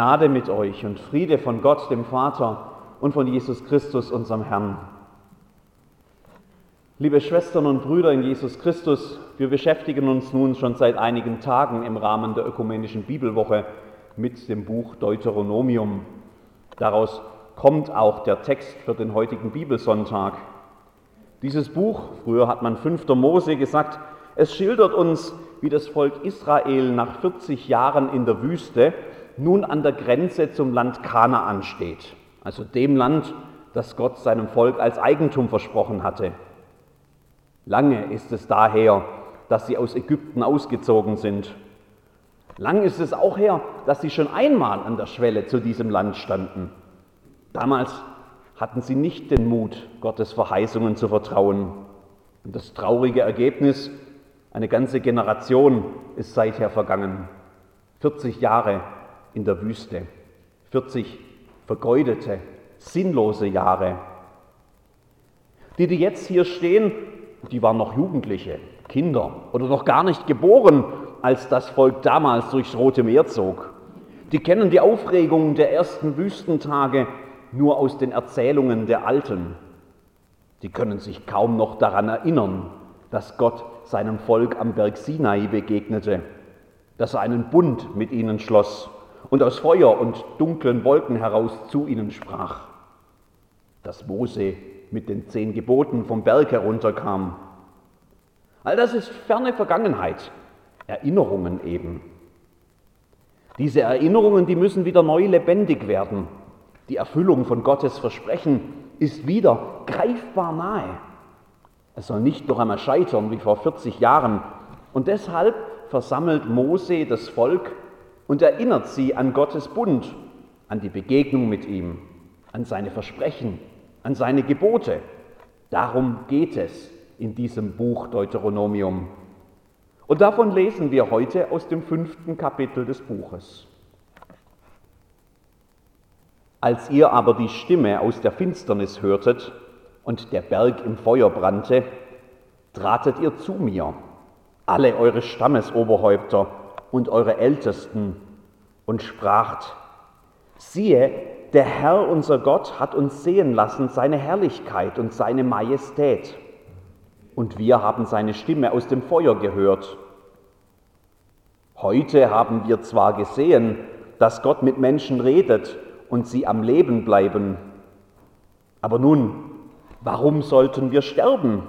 Gnade mit euch und Friede von Gott, dem Vater und von Jesus Christus, unserem Herrn. Liebe Schwestern und Brüder in Jesus Christus, wir beschäftigen uns nun schon seit einigen Tagen im Rahmen der ökumenischen Bibelwoche mit dem Buch Deuteronomium. Daraus kommt auch der Text für den heutigen Bibelsonntag. Dieses Buch, früher hat man 5. Mose gesagt, es schildert uns, wie das Volk Israel nach 40 Jahren in der Wüste nun an der Grenze zum Land Kanaan steht, also dem Land, das Gott seinem Volk als Eigentum versprochen hatte. Lange ist es daher, dass sie aus Ägypten ausgezogen sind. Lang ist es auch her, dass sie schon einmal an der Schwelle zu diesem Land standen. Damals hatten sie nicht den Mut, Gottes Verheißungen zu vertrauen. Und das traurige Ergebnis, eine ganze Generation ist seither vergangen. 40 Jahre in der Wüste, 40 vergeudete, sinnlose Jahre. Die, die jetzt hier stehen, die waren noch Jugendliche, Kinder oder noch gar nicht geboren, als das Volk damals durchs Rote Meer zog. Die kennen die Aufregung der ersten Wüstentage nur aus den Erzählungen der Alten. Die können sich kaum noch daran erinnern, dass Gott seinem Volk am Berg Sinai begegnete, dass er einen Bund mit ihnen schloss und aus Feuer und dunklen Wolken heraus zu ihnen sprach, dass Mose mit den zehn Geboten vom Berg herunterkam. All das ist ferne Vergangenheit, Erinnerungen eben. Diese Erinnerungen, die müssen wieder neu lebendig werden. Die Erfüllung von Gottes Versprechen ist wieder greifbar nahe. Es soll nicht noch einmal scheitern wie vor 40 Jahren. Und deshalb versammelt Mose das Volk und erinnert sie an Gottes Bund, an die Begegnung mit ihm, an seine Versprechen, an seine Gebote. Darum geht es in diesem Buch Deuteronomium. Und davon lesen wir heute aus dem fünften Kapitel des Buches. Als ihr aber die Stimme aus der Finsternis hörtet und der Berg im Feuer brannte, tratet ihr zu mir, alle eure Stammesoberhäupter und eure Ältesten, und spracht, siehe, der Herr unser Gott hat uns sehen lassen seine Herrlichkeit und seine Majestät, und wir haben seine Stimme aus dem Feuer gehört. Heute haben wir zwar gesehen, dass Gott mit Menschen redet und sie am Leben bleiben, aber nun, warum sollten wir sterben?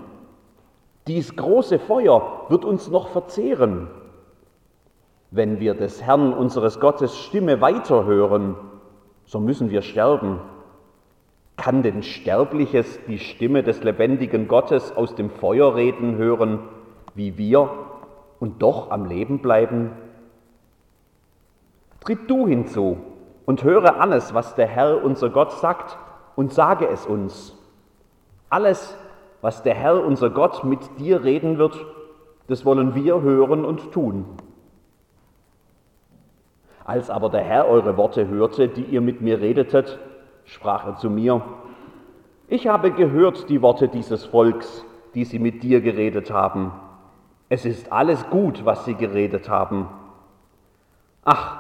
Dies große Feuer wird uns noch verzehren. Wenn wir des Herrn unseres Gottes Stimme weiterhören, so müssen wir sterben. Kann denn Sterbliches die Stimme des lebendigen Gottes aus dem Feuer reden hören, wie wir, und doch am Leben bleiben? Tritt du hinzu und höre alles, was der Herr unser Gott sagt, und sage es uns. Alles, was der Herr unser Gott mit dir reden wird, das wollen wir hören und tun. Als aber der Herr eure Worte hörte, die ihr mit mir redetet, sprach er zu mir, ich habe gehört die Worte dieses Volks, die sie mit dir geredet haben. Es ist alles gut, was sie geredet haben. Ach,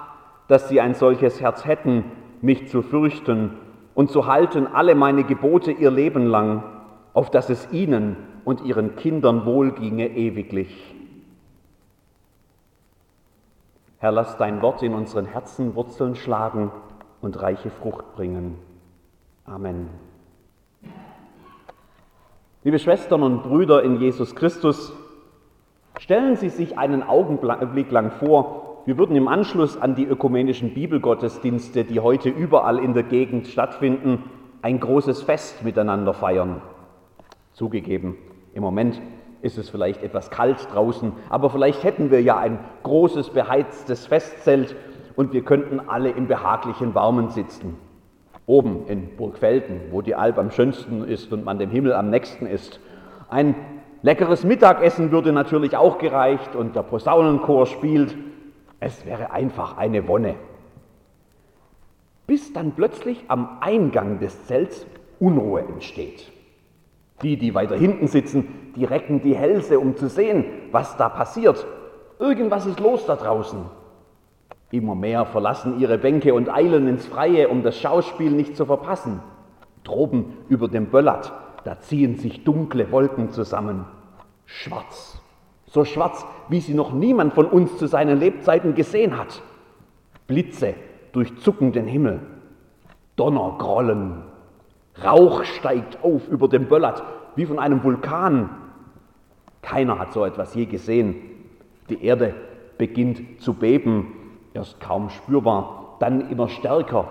dass sie ein solches Herz hätten, mich zu fürchten und zu halten alle meine Gebote ihr Leben lang, auf dass es ihnen und ihren Kindern wohlginge ewiglich. Herr, lass dein Wort in unseren Herzen Wurzeln schlagen und reiche Frucht bringen. Amen. Liebe Schwestern und Brüder in Jesus Christus, stellen Sie sich einen Augenblick lang vor, wir würden im Anschluss an die ökumenischen Bibelgottesdienste, die heute überall in der Gegend stattfinden, ein großes Fest miteinander feiern. Zugegeben, im Moment ist es vielleicht etwas kalt draußen, aber vielleicht hätten wir ja ein großes beheiztes Festzelt und wir könnten alle im behaglichen Warmen sitzen. Oben in Burgfelden, wo die Alp am schönsten ist und man dem Himmel am nächsten ist. Ein leckeres Mittagessen würde natürlich auch gereicht und der Posaunenchor spielt. Es wäre einfach eine Wonne. Bis dann plötzlich am Eingang des Zelts Unruhe entsteht. Die, die weiter hinten sitzen, die recken die Hälse, um zu sehen, was da passiert. Irgendwas ist los da draußen. Immer mehr verlassen ihre Bänke und eilen ins Freie, um das Schauspiel nicht zu verpassen. Droben über dem Böllert, da ziehen sich dunkle Wolken zusammen. Schwarz, so schwarz, wie sie noch niemand von uns zu seinen Lebzeiten gesehen hat. Blitze durchzucken den Himmel, Donner grollen, Rauch steigt auf über dem Böllert wie von einem Vulkan. Keiner hat so etwas je gesehen. Die Erde beginnt zu beben, erst kaum spürbar, dann immer stärker.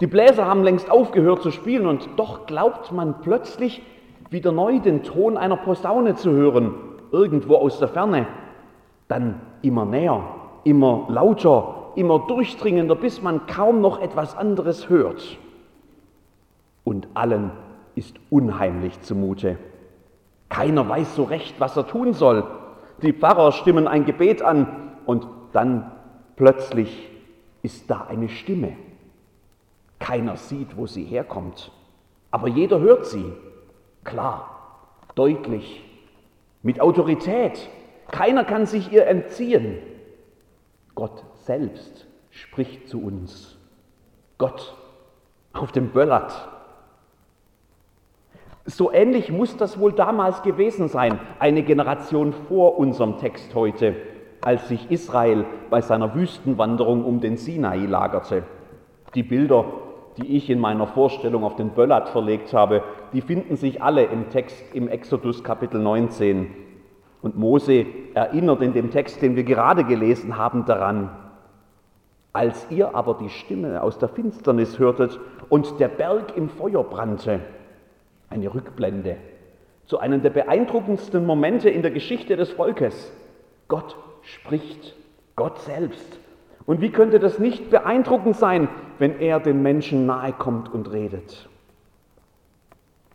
Die Bläser haben längst aufgehört zu spielen und doch glaubt man plötzlich wieder neu den Ton einer Posaune zu hören, irgendwo aus der Ferne. Dann immer näher, immer lauter, immer durchdringender, bis man kaum noch etwas anderes hört. Und allen ist unheimlich zumute. Keiner weiß so recht, was er tun soll. Die Pfarrer stimmen ein Gebet an und dann plötzlich ist da eine Stimme. Keiner sieht, wo sie herkommt, aber jeder hört sie. Klar, deutlich, mit Autorität. Keiner kann sich ihr entziehen. Gott selbst spricht zu uns. Gott auf dem Böllert. So ähnlich muss das wohl damals gewesen sein, eine Generation vor unserem Text heute, als sich Israel bei seiner Wüstenwanderung um den Sinai lagerte. Die Bilder, die ich in meiner Vorstellung auf den Böllat verlegt habe, die finden sich alle im Text im Exodus Kapitel 19. Und Mose erinnert in dem Text, den wir gerade gelesen haben, daran, als ihr aber die Stimme aus der Finsternis hörtet und der Berg im Feuer brannte, eine Rückblende zu einem der beeindruckendsten Momente in der Geschichte des Volkes. Gott spricht, Gott selbst. Und wie könnte das nicht beeindruckend sein, wenn er den Menschen nahe kommt und redet?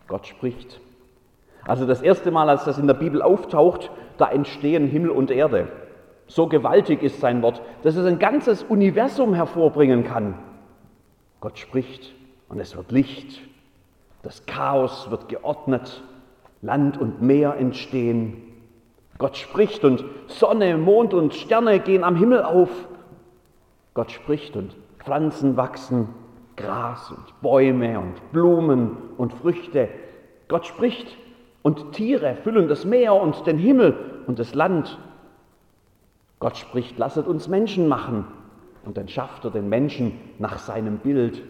Gott spricht. Also das erste Mal, als das in der Bibel auftaucht, da entstehen Himmel und Erde. So gewaltig ist sein Wort, dass es ein ganzes Universum hervorbringen kann. Gott spricht und es wird Licht. Das Chaos wird geordnet. Land und Meer entstehen. Gott spricht und Sonne, Mond und Sterne gehen am Himmel auf. Gott spricht und Pflanzen wachsen, Gras und Bäume und Blumen und Früchte. Gott spricht und Tiere füllen das Meer und den Himmel und das Land. Gott spricht, lasset uns Menschen machen. Und dann schafft er den Menschen nach seinem Bild.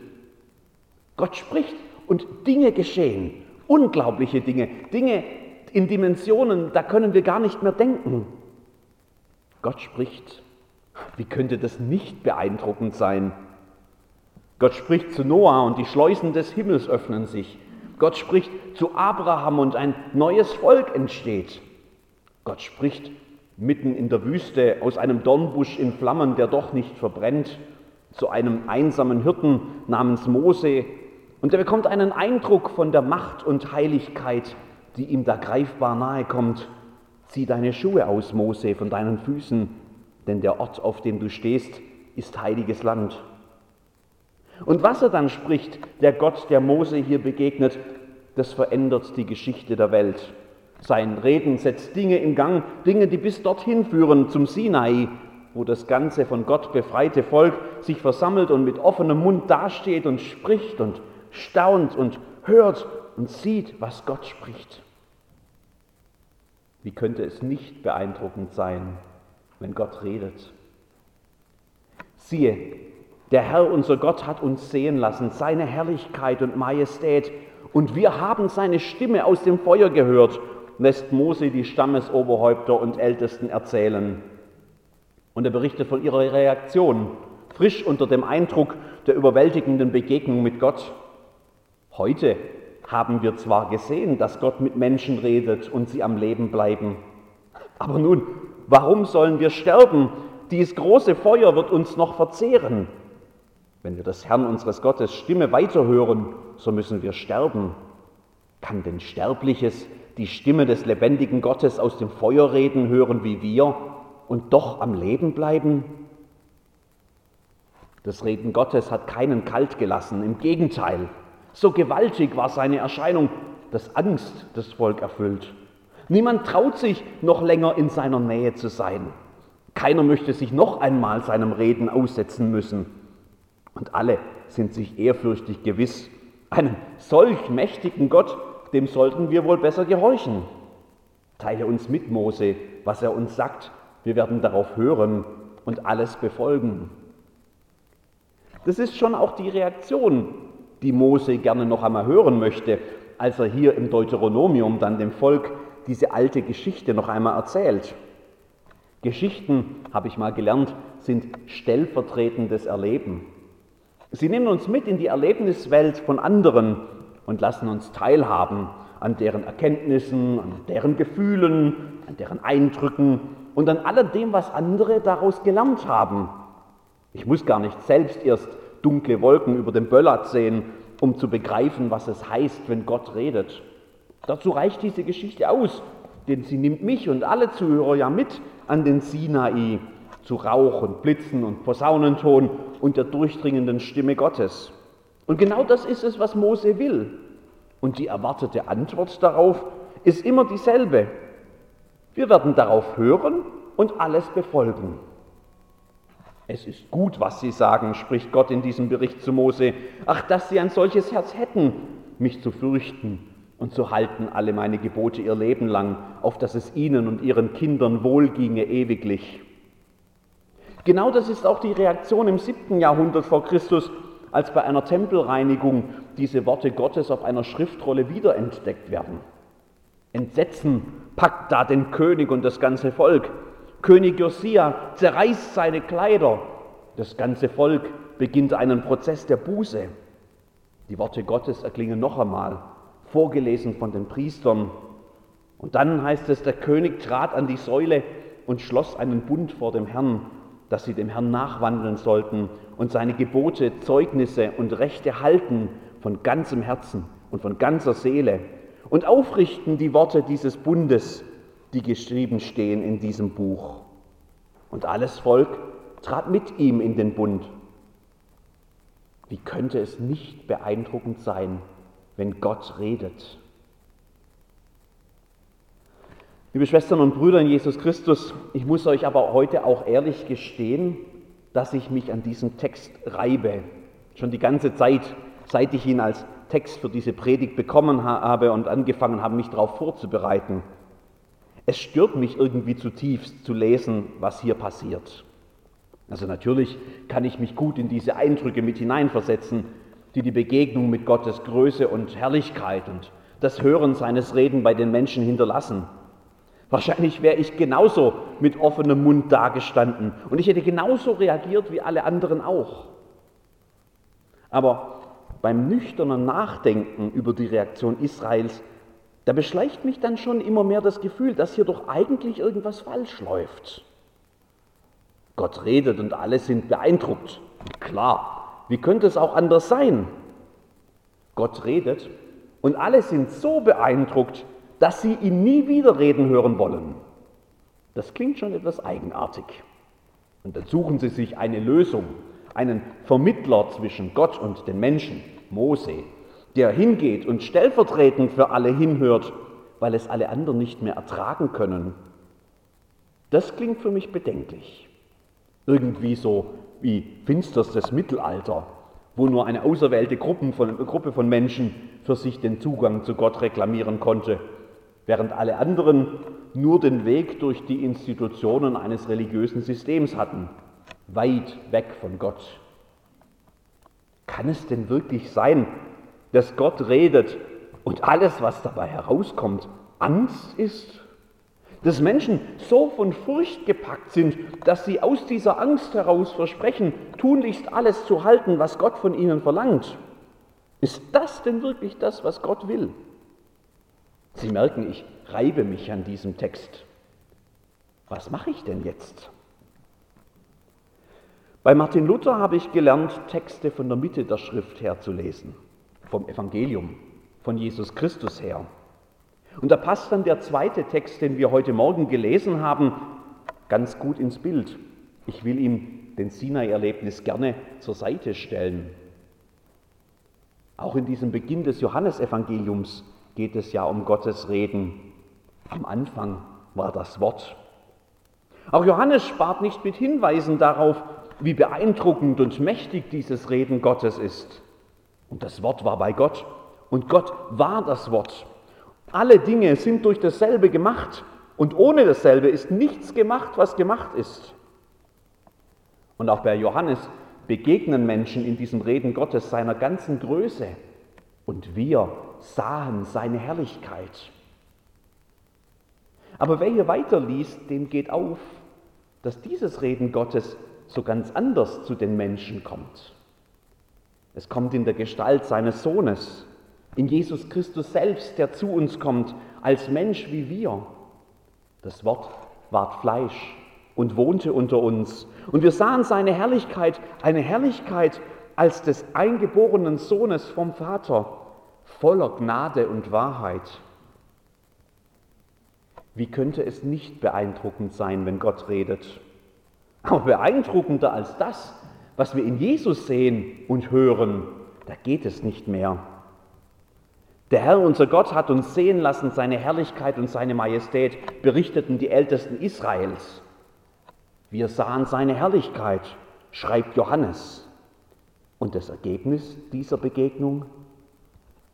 Gott spricht und Dinge geschehen, unglaubliche Dinge, Dinge in Dimensionen, da können wir gar nicht mehr denken. Gott spricht. Wie könnte das nicht beeindruckend sein? Gott spricht zu Noah und die Schleusen des Himmels öffnen sich. Gott spricht zu Abraham und ein neues Volk entsteht. Gott spricht mitten in der Wüste aus einem Dornbusch in Flammen, der doch nicht verbrennt, zu einem einsamen Hirten namens Mose. Und er bekommt einen Eindruck von der Macht und Heiligkeit, die ihm da greifbar nahe kommt. Zieh deine Schuhe aus, Mose, von deinen Füßen, denn der Ort, auf dem du stehst, ist heiliges Land. Und was er dann spricht, der Gott, der Mose hier begegnet, das verändert die Geschichte der Welt. Sein Reden setzt Dinge in Gang, Dinge, die bis dorthin führen zum Sinai, wo das ganze von Gott befreite Volk sich versammelt und mit offenem Mund dasteht und spricht und staunt und hört und sieht, was Gott spricht. Wie könnte es nicht beeindruckend sein, wenn Gott redet? Siehe, der Herr unser Gott hat uns sehen lassen, seine Herrlichkeit und Majestät, und wir haben seine Stimme aus dem Feuer gehört lässt Mose die Stammesoberhäupter und Ältesten erzählen. Und er berichtet von ihrer Reaktion, frisch unter dem Eindruck der überwältigenden Begegnung mit Gott. Heute haben wir zwar gesehen, dass Gott mit Menschen redet und sie am Leben bleiben, aber nun, warum sollen wir sterben? Dies große Feuer wird uns noch verzehren. Wenn wir des Herrn unseres Gottes Stimme weiterhören, so müssen wir sterben. Kann denn Sterbliches die Stimme des lebendigen Gottes aus dem Feuer reden hören wie wir und doch am Leben bleiben? Das Reden Gottes hat keinen kalt gelassen, im Gegenteil. So gewaltig war seine Erscheinung, dass Angst das Volk erfüllt. Niemand traut sich, noch länger in seiner Nähe zu sein. Keiner möchte sich noch einmal seinem Reden aussetzen müssen. Und alle sind sich ehrfürchtig gewiss, einem solch mächtigen Gott, dem sollten wir wohl besser gehorchen. Teile uns mit, Mose, was er uns sagt. Wir werden darauf hören und alles befolgen. Das ist schon auch die Reaktion, die Mose gerne noch einmal hören möchte, als er hier im Deuteronomium dann dem Volk diese alte Geschichte noch einmal erzählt. Geschichten, habe ich mal gelernt, sind stellvertretendes Erleben. Sie nehmen uns mit in die Erlebniswelt von anderen und lassen uns teilhaben an deren Erkenntnissen, an deren Gefühlen, an deren Eindrücken und an alledem, was andere daraus gelernt haben. Ich muss gar nicht selbst erst dunkle Wolken über dem Böllat sehen, um zu begreifen, was es heißt, wenn Gott redet. Dazu reicht diese Geschichte aus, denn sie nimmt mich und alle Zuhörer ja mit an den Sinai zu Rauch und Blitzen und Posaunenton und der durchdringenden Stimme Gottes. Und genau das ist es, was Mose will. Und die erwartete Antwort darauf ist immer dieselbe. Wir werden darauf hören und alles befolgen. Es ist gut, was Sie sagen, spricht Gott in diesem Bericht zu Mose. Ach, dass Sie ein solches Herz hätten, mich zu fürchten und zu halten alle meine Gebote ihr Leben lang, auf dass es ihnen und ihren Kindern wohlginge ewiglich. Genau das ist auch die Reaktion im siebten Jahrhundert vor Christus, als bei einer Tempelreinigung diese Worte Gottes auf einer Schriftrolle wiederentdeckt werden. Entsetzen packt da den König und das ganze Volk. König Josia zerreißt seine Kleider. Das ganze Volk beginnt einen Prozess der Buße. Die Worte Gottes erklingen noch einmal vorgelesen von den Priestern. Und dann heißt es, der König trat an die Säule und schloss einen Bund vor dem Herrn, dass sie dem Herrn nachwandeln sollten und seine Gebote, Zeugnisse und Rechte halten von ganzem Herzen und von ganzer Seele und aufrichten die Worte dieses Bundes, die geschrieben stehen in diesem Buch. Und alles Volk trat mit ihm in den Bund. Wie könnte es nicht beeindruckend sein, wenn Gott redet. Liebe Schwestern und Brüder in Jesus Christus, ich muss euch aber heute auch ehrlich gestehen, dass ich mich an diesem Text reibe. Schon die ganze Zeit, seit ich ihn als Text für diese Predigt bekommen habe und angefangen habe, mich darauf vorzubereiten. Es stört mich irgendwie zutiefst zu lesen, was hier passiert. Also natürlich kann ich mich gut in diese Eindrücke mit hineinversetzen, die die Begegnung mit Gottes Größe und Herrlichkeit und das Hören seines Reden bei den Menschen hinterlassen. Wahrscheinlich wäre ich genauso mit offenem Mund dagestanden und ich hätte genauso reagiert wie alle anderen auch. Aber beim nüchternen Nachdenken über die Reaktion Israels, da beschleicht mich dann schon immer mehr das Gefühl, dass hier doch eigentlich irgendwas falsch läuft. Gott redet und alle sind beeindruckt. Klar, wie könnte es auch anders sein? Gott redet und alle sind so beeindruckt, dass sie ihn nie wieder reden hören wollen. Das klingt schon etwas eigenartig. Und dann suchen sie sich eine Lösung, einen Vermittler zwischen Gott und den Menschen, Mose, der hingeht und stellvertretend für alle hinhört, weil es alle anderen nicht mehr ertragen können. Das klingt für mich bedenklich. Irgendwie so wie finsterstes Mittelalter, wo nur eine auserwählte Gruppe von, Gruppe von Menschen für sich den Zugang zu Gott reklamieren konnte, während alle anderen nur den Weg durch die Institutionen eines religiösen Systems hatten, weit weg von Gott. Kann es denn wirklich sein, dass Gott redet und alles, was dabei herauskommt, Angst ist? dass Menschen so von Furcht gepackt sind, dass sie aus dieser Angst heraus versprechen, tunlichst alles zu halten, was Gott von ihnen verlangt. Ist das denn wirklich das, was Gott will? Sie merken, ich reibe mich an diesem Text. Was mache ich denn jetzt? Bei Martin Luther habe ich gelernt, Texte von der Mitte der Schrift her zu lesen, vom Evangelium, von Jesus Christus her. Und da passt dann der zweite Text, den wir heute Morgen gelesen haben, ganz gut ins Bild. Ich will ihm den Sinai-Erlebnis gerne zur Seite stellen. Auch in diesem Beginn des Johannesevangeliums geht es ja um Gottes Reden. Am Anfang war das Wort. Auch Johannes spart nicht mit Hinweisen darauf, wie beeindruckend und mächtig dieses Reden Gottes ist. Und das Wort war bei Gott und Gott war das Wort. Alle Dinge sind durch dasselbe gemacht und ohne dasselbe ist nichts gemacht, was gemacht ist. Und auch bei Johannes begegnen Menschen in diesem Reden Gottes seiner ganzen Größe und wir sahen seine Herrlichkeit. Aber wer hier weiterliest, dem geht auf, dass dieses Reden Gottes so ganz anders zu den Menschen kommt. Es kommt in der Gestalt seines Sohnes, in Jesus Christus selbst, der zu uns kommt, als Mensch wie wir. Das Wort ward Fleisch und wohnte unter uns. Und wir sahen seine Herrlichkeit, eine Herrlichkeit als des eingeborenen Sohnes vom Vater, voller Gnade und Wahrheit. Wie könnte es nicht beeindruckend sein, wenn Gott redet? Aber beeindruckender als das, was wir in Jesus sehen und hören, da geht es nicht mehr. Der Herr, unser Gott, hat uns sehen lassen seine Herrlichkeit und seine Majestät, berichteten die Ältesten Israels. Wir sahen seine Herrlichkeit, schreibt Johannes. Und das Ergebnis dieser Begegnung?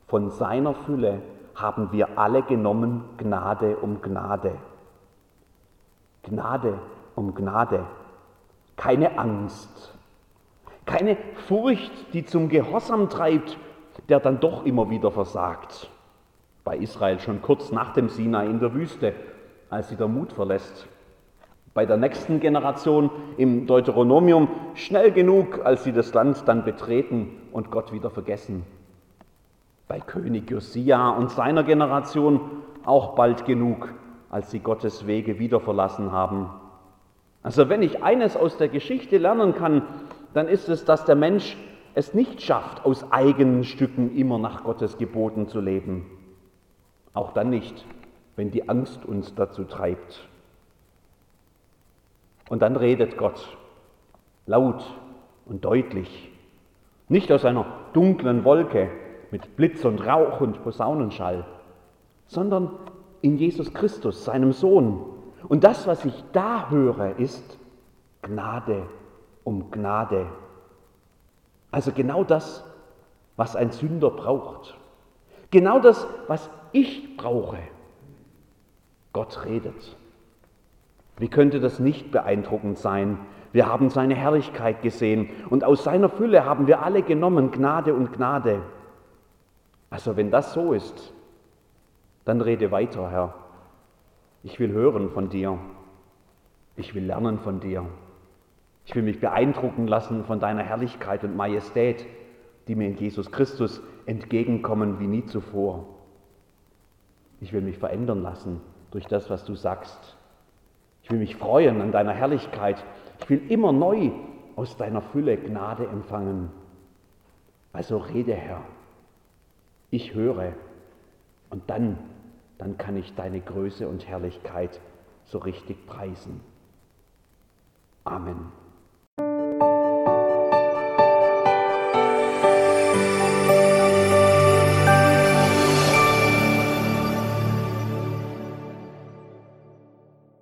Von seiner Fülle haben wir alle genommen Gnade um Gnade. Gnade um Gnade. Keine Angst, keine Furcht, die zum Gehorsam treibt, der dann doch immer wieder versagt. Bei Israel schon kurz nach dem Sinai in der Wüste, als sie der Mut verlässt. Bei der nächsten Generation im Deuteronomium schnell genug, als sie das Land dann betreten und Gott wieder vergessen. Bei König Josia und seiner Generation auch bald genug, als sie Gottes Wege wieder verlassen haben. Also wenn ich eines aus der Geschichte lernen kann, dann ist es, dass der Mensch es nicht schafft, aus eigenen Stücken immer nach Gottes Geboten zu leben. Auch dann nicht, wenn die Angst uns dazu treibt. Und dann redet Gott laut und deutlich, nicht aus einer dunklen Wolke mit Blitz und Rauch und Posaunenschall, sondern in Jesus Christus, seinem Sohn. Und das, was ich da höre, ist Gnade um Gnade. Also genau das, was ein Sünder braucht. Genau das, was ich brauche. Gott redet. Wie könnte das nicht beeindruckend sein? Wir haben seine Herrlichkeit gesehen und aus seiner Fülle haben wir alle genommen, Gnade und Gnade. Also wenn das so ist, dann rede weiter, Herr. Ich will hören von dir. Ich will lernen von dir. Ich will mich beeindrucken lassen von deiner Herrlichkeit und Majestät, die mir in Jesus Christus entgegenkommen wie nie zuvor. Ich will mich verändern lassen durch das, was du sagst. Ich will mich freuen an deiner Herrlichkeit. Ich will immer neu aus deiner Fülle Gnade empfangen. Also rede, Herr. Ich höre und dann, dann kann ich deine Größe und Herrlichkeit so richtig preisen. Amen.